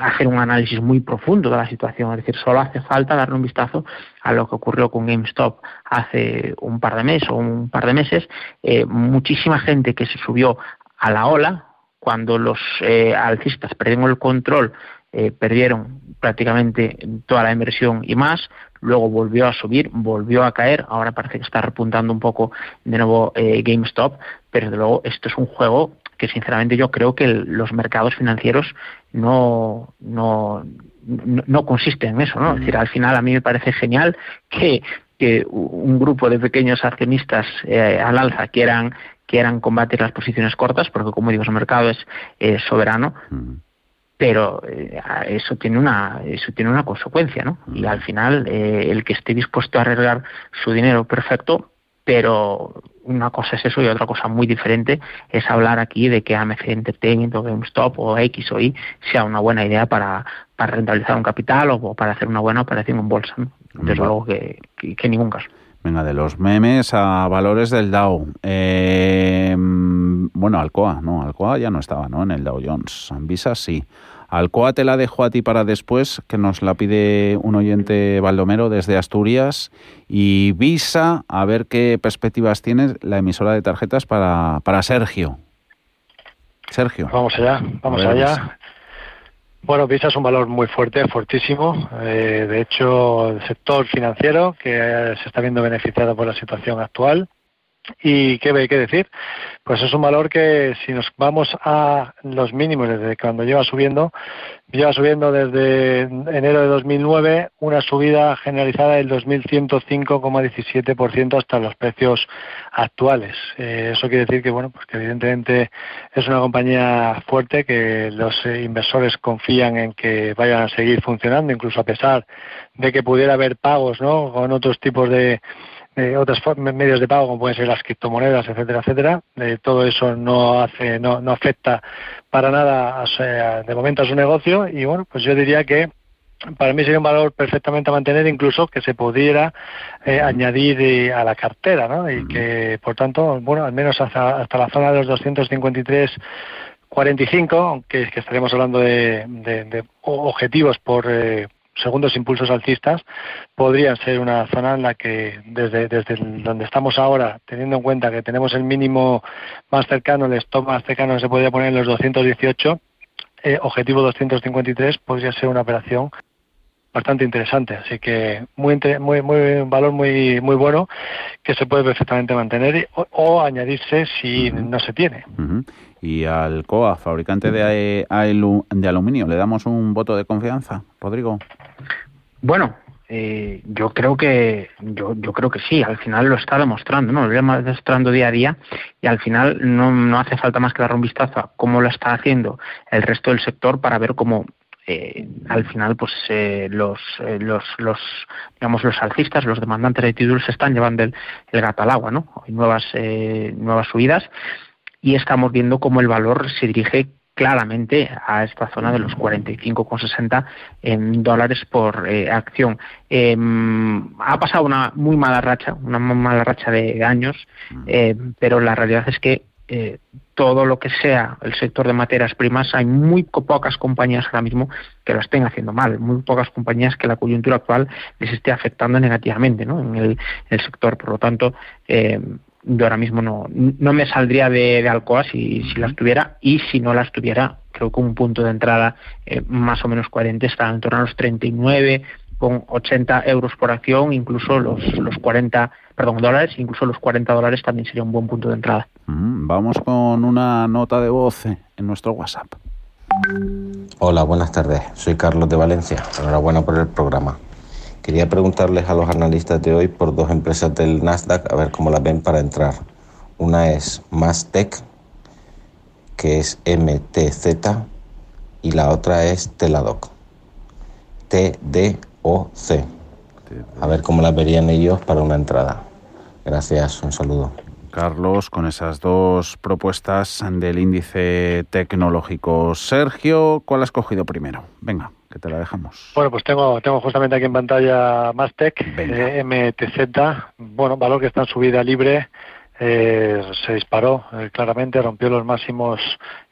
hacer un análisis muy profundo de la situación, es decir, solo hace falta darle un vistazo a lo que ocurrió con GameStop hace un par de meses o un par de meses, eh, muchísima gente que se subió a la ola cuando los eh, alcistas perdieron el control, eh, perdieron prácticamente toda la inversión y más, luego volvió a subir, volvió a caer, ahora parece que está repuntando un poco de nuevo eh, GameStop, pero desde luego esto es un juego que sinceramente yo creo que el- los mercados financieros no, no, no, no consisten en eso, ¿no? Es decir, al final a mí me parece genial que, que un grupo de pequeños accionistas eh, al alza quieran, quieran combatir las posiciones cortas, porque como digo, ese mercado es eh, soberano, pero eh, eso tiene una eso tiene una consecuencia no y al final eh, el que esté dispuesto a arriesgar su dinero perfecto pero una cosa es eso y otra cosa muy diferente es hablar aquí de que AMC Entertainment o GameStop o X o Y sea una buena idea para, para rentabilizar un capital o para hacer una buena operación en bolsa ¿no? desde luego que, que, que en ningún caso Venga, de los memes a valores del Dow. Eh, mm, bueno, Alcoa, no, Alcoa ya no estaba, ¿no? En el Dow Jones. Visa sí. Alcoa te la dejo a ti para después, que nos la pide un oyente Baldomero desde Asturias. Y Visa, a ver qué perspectivas tienes la emisora de tarjetas para, para Sergio. Sergio. Vamos allá, vamos ver, allá. Visa. Bueno, Visa es un valor muy fuerte, fortísimo. Eh, de hecho, el sector financiero que se está viendo beneficiado por la situación actual. ¿Y qué hay que decir? Pues es un valor que si nos vamos a los mínimos desde cuando lleva subiendo, lleva subiendo desde enero de 2009 una subida generalizada del 2.105,17% hasta los precios actuales. Eh, eso quiere decir que, bueno, pues que evidentemente es una compañía fuerte que los inversores confían en que vayan a seguir funcionando, incluso a pesar de que pudiera haber pagos, ¿no? Con otros tipos de eh, otros medios de pago como pueden ser las criptomonedas, etcétera, etcétera. Eh, todo eso no hace, no, no afecta para nada a su- a- de momento a su negocio y bueno, pues yo diría que para mí sería un valor perfectamente a mantener, incluso que se pudiera eh, añadir eh, a la cartera, ¿no? Y que, por tanto, bueno, al menos hasta, hasta la zona de los 253 45, aunque que estaremos hablando de, de- objetivos por, eh, segundos impulsos alcistas podrían ser una zona en la que desde, desde donde estamos ahora, teniendo en cuenta que tenemos el mínimo más cercano, el stop más cercano se podría poner en los 218, eh, objetivo 253 podría ser una operación bastante interesante. Así que muy, muy, muy un valor muy, muy bueno que se puede perfectamente mantener o, añadirse si no se tiene. Y al COA, fabricante de, de aluminio, ¿le damos un voto de confianza, Rodrigo? Bueno, eh, yo creo que yo, yo creo que sí, al final lo está demostrando, ¿no? Lo está demostrando día a día y al final no, no hace falta más que dar un vistazo a cómo lo está haciendo el resto del sector para ver cómo eh, al final pues eh, los, eh, los, los digamos los alcistas los demandantes de títulos se están llevando el, gato al agua no hay nuevas nuevas subidas y estamos viendo cómo el valor se dirige claramente a esta zona de los 45,60 en dólares por acción. Em, ha pasado una muy mala racha, una muy mala racha de años, mm. pero la realidad es que todo lo que sea el sector de materias primas, hay muy pocas compañías ahora mismo que lo estén haciendo mal, muy pocas compañías que la coyuntura actual les esté afectando negativamente ¿no? en el, sector. Por lo tanto, eh, yo ahora mismo no, no me saldría de, Alcoa si, si las tuviera y si no las tuviera, creo que un punto de entrada eh, más o menos coherente está en torno a los 39 con 80 euros por acción, incluso los, los 40 perdón, dólares, incluso los 40 dólares también sería un buen punto de entrada. Vamos con una nota de voz en nuestro WhatsApp. Hola, buenas tardes. Soy Carlos de Valencia. Enhorabuena por el programa. Quería preguntarles a los analistas de hoy por dos empresas del Nasdaq, a ver cómo las ven para entrar. Una es Mastec, que es MTZ, y la otra es Teladoc, TDOC. A ver cómo las verían ellos para una entrada. Gracias, un saludo. Carlos, con esas dos propuestas del índice tecnológico. Sergio, ¿cuál has cogido primero? Venga, que te la dejamos. Bueno, pues tengo, tengo justamente aquí en pantalla Mastec, eh, MTZ, bueno, valor que está en subida libre, eh, se disparó eh, claramente, rompió los máximos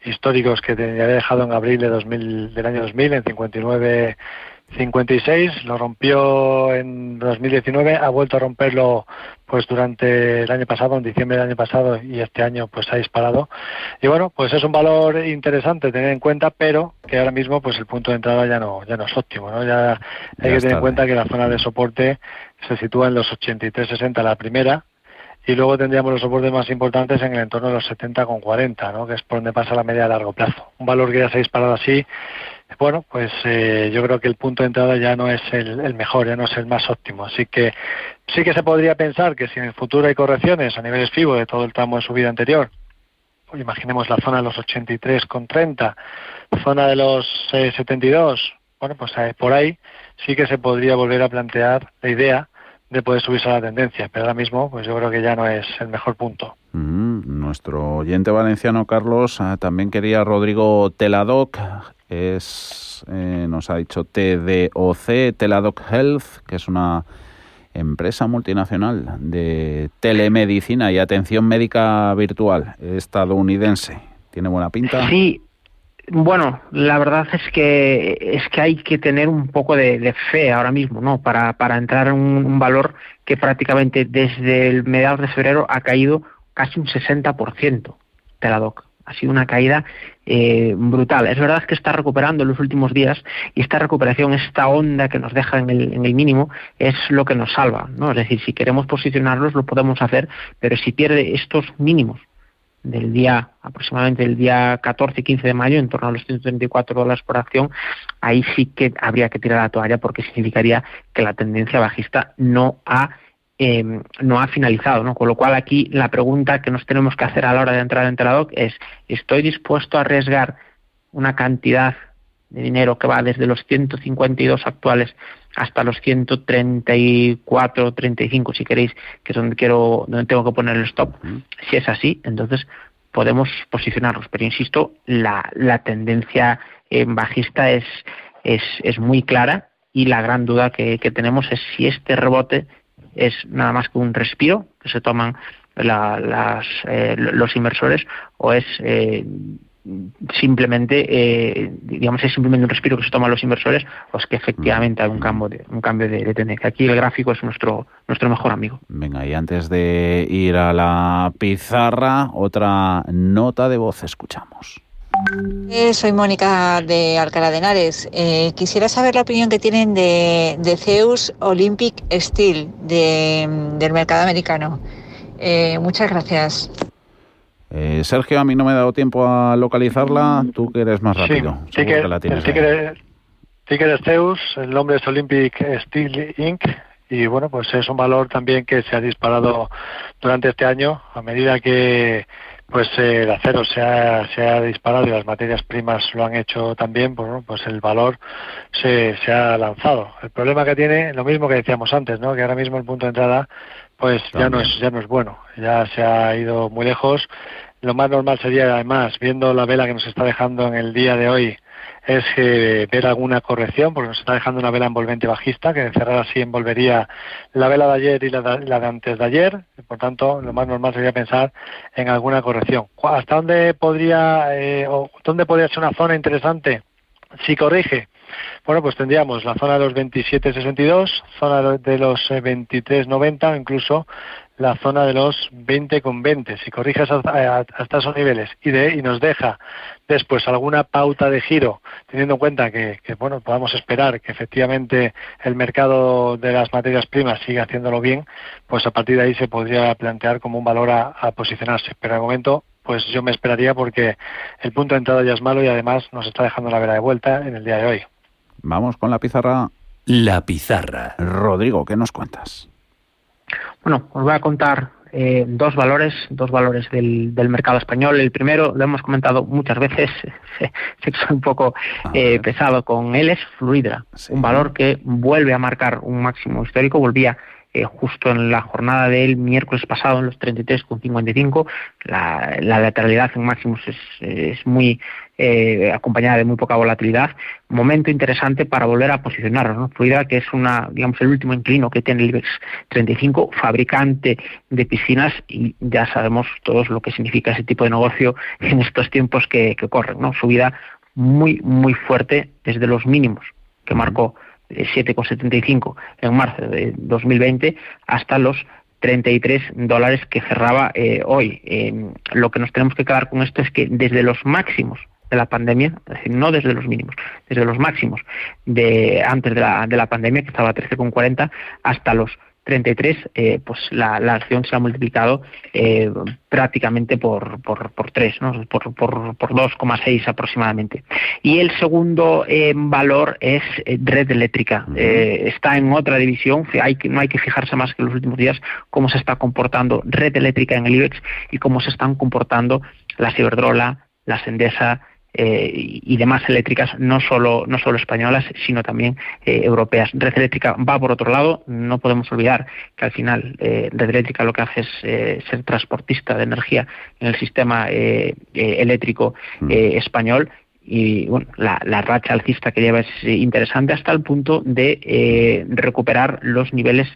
históricos que tenía dejado en abril de 2000, del año 2000 en 59 56, lo rompió en 2019, ha vuelto a romperlo pues durante el año pasado, en diciembre del año pasado y este año pues ha disparado. Y bueno, pues es un valor interesante tener en cuenta, pero que ahora mismo pues el punto de entrada ya no ya no es óptimo, ¿no? Ya hay que tener en cuenta que la zona de soporte se sitúa en los 83.60 la primera y luego tendríamos los soportes más importantes en el entorno de los 70,40, ¿no? Que es por donde pasa la media a largo plazo. Un valor que ya se ha disparado así bueno, pues eh, yo creo que el punto de entrada ya no es el, mejor, ya no es el más óptimo. Así que sí que se podría pensar que si en el futuro hay correcciones a niveles FIBO de todo el tramo de subida anterior, pues imaginemos la zona de los 83,30, zona de los 72, eh, bueno, pues eh, por ahí sí que se podría volver a plantear la idea de poder subirse a la tendencia, pero ahora mismo pues yo creo que ya no es el mejor punto. Mm, nuestro oyente valenciano Carlos ah, también quería Rodrigo Teladoc, es, eh, nos ha dicho TDOC, Teladoc Health, que es una empresa multinacional de telemedicina y atención médica virtual estadounidense. ¿Tiene buena pinta? Sí, bueno, la verdad es que es que hay que tener un poco de, fe ahora mismo, ¿no? Para, para entrar en un, valor que prácticamente desde el mediados de febrero ha caído casi un 60%, Teladoc ha sido una caída eh, brutal. Es verdad que está recuperando en los últimos días y esta recuperación, esta onda que nos deja en el, en el mínimo, es lo que nos salva. ¿no? Es decir, si queremos posicionarlos lo podemos hacer, pero si pierde estos mínimos del día aproximadamente el día 14 y 15 de mayo en torno a los 134 dólares por acción ahí sí que habría que tirar la toalla porque significaría que la tendencia bajista no ha eh, no ha finalizado, ¿no? Con lo cual aquí la pregunta que nos tenemos que hacer a la hora de entrar en Teladoc es ¿estoy dispuesto a arriesgar una cantidad de dinero que va desde los 152 actuales hasta los 134, 35, si queréis, que es donde quiero, donde tengo que poner el stop. Si es así, entonces podemos posicionarnos. Pero insisto, la, la tendencia bajista es, es, es muy clara y la gran duda que, que tenemos es si este rebote es nada más que un respiro que se toman las, eh, los inversores o es eh, simplemente, eh, digamos, es simplemente un respiro que se toman los inversores o es que efectivamente hay un cambio de, un cambio de, tendencia. Aquí el gráfico es nuestro, nuestro mejor amigo. Venga, y antes de ir a la pizarra, otra nota de voz escuchamos. Eh, soy Mónica de Alcalá de Henares. Eh, quisiera saber la opinión que tienen de, de Zeus Olympic Steel del mercado americano. Eh, muchas gracias. Sergio, a mí no me ha dado tiempo a localizarla. Tú que eres más rápido. Sí, que, la tienes el Zeus, el nombre es Olympic Steel Inc. Y bueno, pues es un valor también que se ha disparado durante este año a medida que pues eh, el acero se ha, se ha disparado y las materias primas lo han hecho también, pues, pues el valor se, se ha lanzado. El problema que tiene, lo mismo que decíamos antes, ¿no? que ahora mismo el punto de entrada pues ya no es ya no es bueno, ya se ha ido muy lejos. Lo más normal sería además, viendo la vela que nos está dejando en el día de hoy, es eh, ver alguna corrección, porque nos está dejando una vela envolvente bajista, que de cerrar así envolvería la vela de ayer y la de, antes de ayer. Por tanto, lo más normal sería pensar en alguna corrección. ¿Hasta dónde podría, eh, o dónde podría ser una zona interesante? Si corrige, bueno, pues tendríamos la zona de los 27.62, zona de los 23.90, eh, incluso la zona de los 20 con 20. Si corriges hasta, esos niveles y, de, y nos deja después alguna pauta de giro, teniendo en cuenta que, bueno, podamos esperar que efectivamente el mercado de las materias primas siga haciéndolo bien, pues a partir de ahí se podría plantear como un valor a, a posicionarse. Pero de momento pues yo me esperaría porque el punto de entrada ya es malo y además nos está dejando la vela de vuelta en el día de hoy. Vamos con la pizarra. La pizarra. Rodrigo, ¿qué nos cuentas? Bueno, os voy a contar eh, dos valores, dos valores del, mercado español. El primero lo hemos comentado muchas veces, sé que soy un poco eh, pesado con él, es Fluidra, un valor que vuelve a marcar un máximo histórico, volvía eh, justo en la jornada del miércoles pasado en los 33,55. La, la lateralidad en máximos es, es muy eh, acompañada de muy poca volatilidad. Momento interesante para volver a posicionarnos. ¿no? Fluida, que es una, digamos, el último inclino que tiene el IBEX 35, fabricante de piscinas, y ya sabemos todos lo que significa ese tipo de negocio en estos tiempos que, que corren. ¿no? Subida muy, muy fuerte desde los mínimos que marcó 7,75 en marzo de 2020 hasta los 33 dólares que cerraba eh, hoy. lo que nos tenemos que quedar con esto es que desde los máximos de la pandemia, es decir, no desde los mínimos, desde los máximos de antes de la, de la pandemia, que estaba a 13,40, hasta los 33, eh, pues la, acción se ha multiplicado eh, prácticamente por, por, por 3, ¿no? por, por, por 2,6 aproximadamente. Y el segundo eh, valor es red eléctrica. está en otra división, hay no hay que fijarse más que en los últimos días cómo se está comportando red eléctrica en el IBEX y cómo se están comportando la Ciberdrola, la Sendesa, eh, y demás eléctricas, no solo, no solo españolas, sino también eh, europeas. Red eléctrica va por otro lado, no podemos olvidar que al final eh, Red eléctrica lo que hace es ser transportista de energía en el sistema eléctrico mm. español y bueno, la, racha alcista que lleva es interesante hasta el punto de recuperar los niveles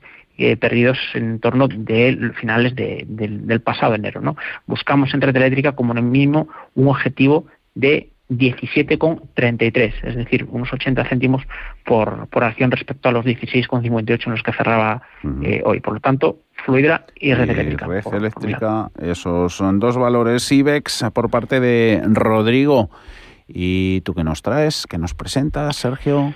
perdidos en torno de finales del pasado enero. ¿no? Buscamos en red eléctrica como mínimo un objetivo de 17,33, es decir, unos 80 céntimos por, por acción respecto a los 16,58 en los que cerraba eh, hoy. Por lo tanto, Fluidra y Red Eléctrica. Red Eléctrica, esos son dos valores IBEX por parte de Rodrigo. ¿Y tú qué nos traes? ¿Qué nos presentas, Sergio?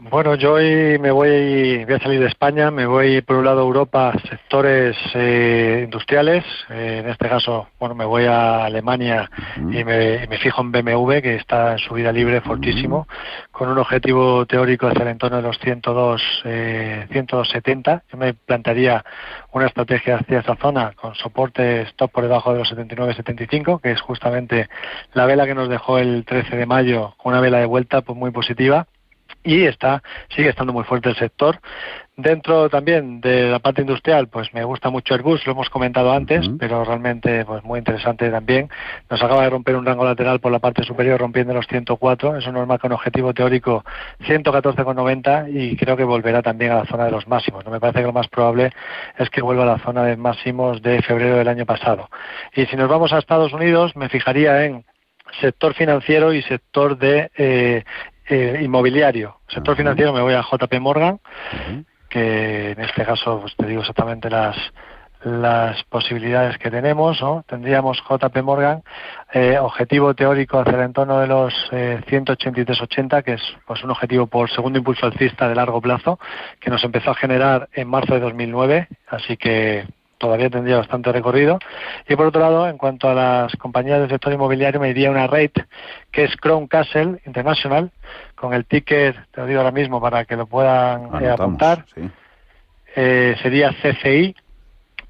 Bueno, yo hoy me voy, voy a salir de España, me voy por un lado a Europa, sectores eh, industriales, eh, en este caso, bueno, me voy a Alemania y me, fijo en BMW, que está en su vida libre fortísimo, con un objetivo teórico hacia el entorno de los 102, eh, 170. Yo me plantearía una estrategia hacia esa zona con soporte stop por debajo de los 79-75, que es justamente la vela que nos dejó el 13 de mayo, una vela de vuelta pues muy positiva y está sigue estando muy fuerte el sector. Dentro también de la parte industrial, pues me gusta mucho Airbus, lo hemos comentado antes, pero realmente pues muy interesante también. Nos acaba de romper un rango lateral por la parte superior rompiendo los 104, eso nos marca un objetivo teórico 114,90 y creo que volverá también a la zona de los máximos. No me parece que lo más probable es que vuelva a la zona de máximos de febrero del año pasado. Y si nos vamos a Estados Unidos, me fijaría en sector financiero y sector de eh, eh, inmobiliario. Sector financiero me voy a JP Morgan, que en este caso pues, te digo exactamente las las posibilidades que tenemos, ¿no? Tendríamos JP Morgan, eh, objetivo teórico hacia el entorno de los eh, 183.80, que es pues un objetivo por segundo impulso alcista de largo plazo, que nos empezó a generar en marzo de 2009, así que todavía tendría bastante recorrido. Y por otro lado, en cuanto a las compañías del sector inmobiliario, me iría una rate que es Crown Castle International, con el ticket, te lo digo ahora mismo para que lo puedan eh, apuntar, eh, sería CCI,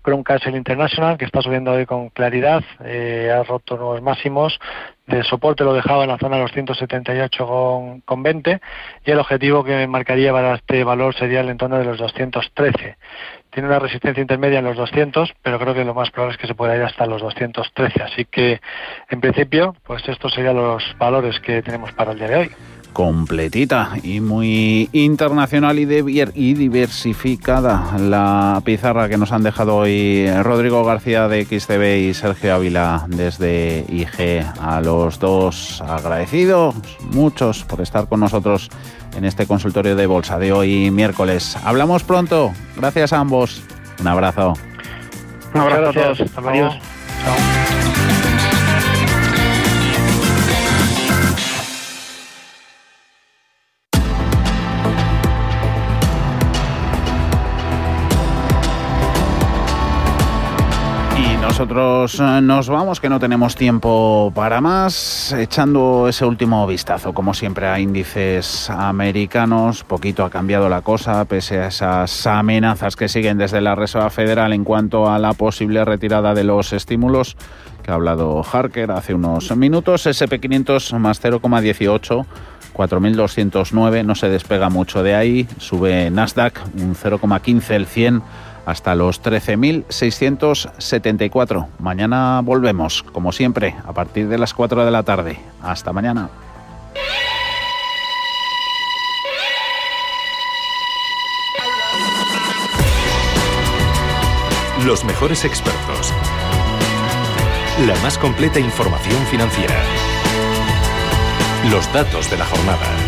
Crown Castle International, que está subiendo hoy con claridad, eh, ha roto nuevos máximos, de soporte lo dejaba en la zona de los 178 con, con 20 y el objetivo que marcaría para este valor sería el entorno de los 213. Tiene una resistencia intermedia en los 200, pero creo que lo más probable es que se pueda ir hasta los 213. Así que, en principio, pues estos serían los valores que tenemos para el día de hoy completita y muy internacional y, y, diversificada la pizarra que nos han dejado hoy Rodrigo García de XTV y Sergio Ávila desde IG. A los dos agradecidos, muchos, por estar con nosotros en este consultorio de bolsa de hoy miércoles. Hablamos pronto. Gracias a ambos. Un abrazo. Un abrazo a todos. Adiós. Nosotros eh, nos vamos, que no tenemos tiempo para más, echando ese último vistazo, como siempre, a índices americanos. Poquito ha cambiado la cosa, pese a esas amenazas que siguen desde la Reserva Federal en cuanto a la posible retirada de los estímulos que ha hablado Harker hace unos minutos. SP500 más 0,18. 4.209, no se despega mucho de ahí, sube Nasdaq un 0,15 el 100 hasta los 13.674. Mañana volvemos, como siempre, a partir de las 4 de la tarde. Hasta mañana. Los mejores expertos. La más completa información financiera. Los datos de la jornada.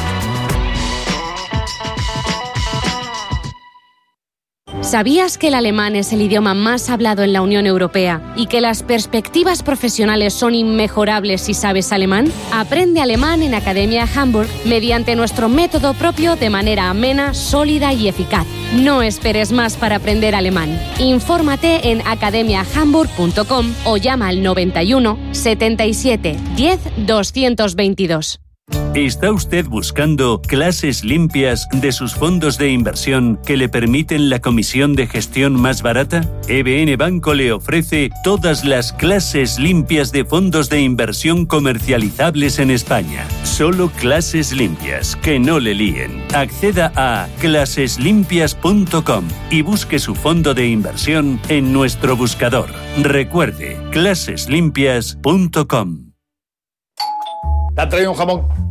¿Sabías que el alemán es el idioma más hablado en la Unión Europea y que las perspectivas profesionales son inmejorables si sabes alemán? Aprende alemán en Academia Hamburg mediante nuestro método propio de manera amena, sólida y eficaz. No esperes más para aprender alemán. Infórmate en academiahamburg.com o llama al 91 77 10 222. ¿Está usted buscando clases limpias de sus fondos de inversión que le permiten la comisión de gestión más barata? EBN Banco le ofrece todas las clases limpias de fondos de inversión comercializables en España. Solo clases limpias, que no le líen. Acceda a claseslimpias.com y busque su fondo de inversión en nuestro buscador. Recuerde, claseslimpias.com. ¿Te ha traído un jamón?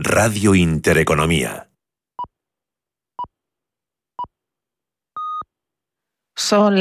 Radio Intereconomía. Son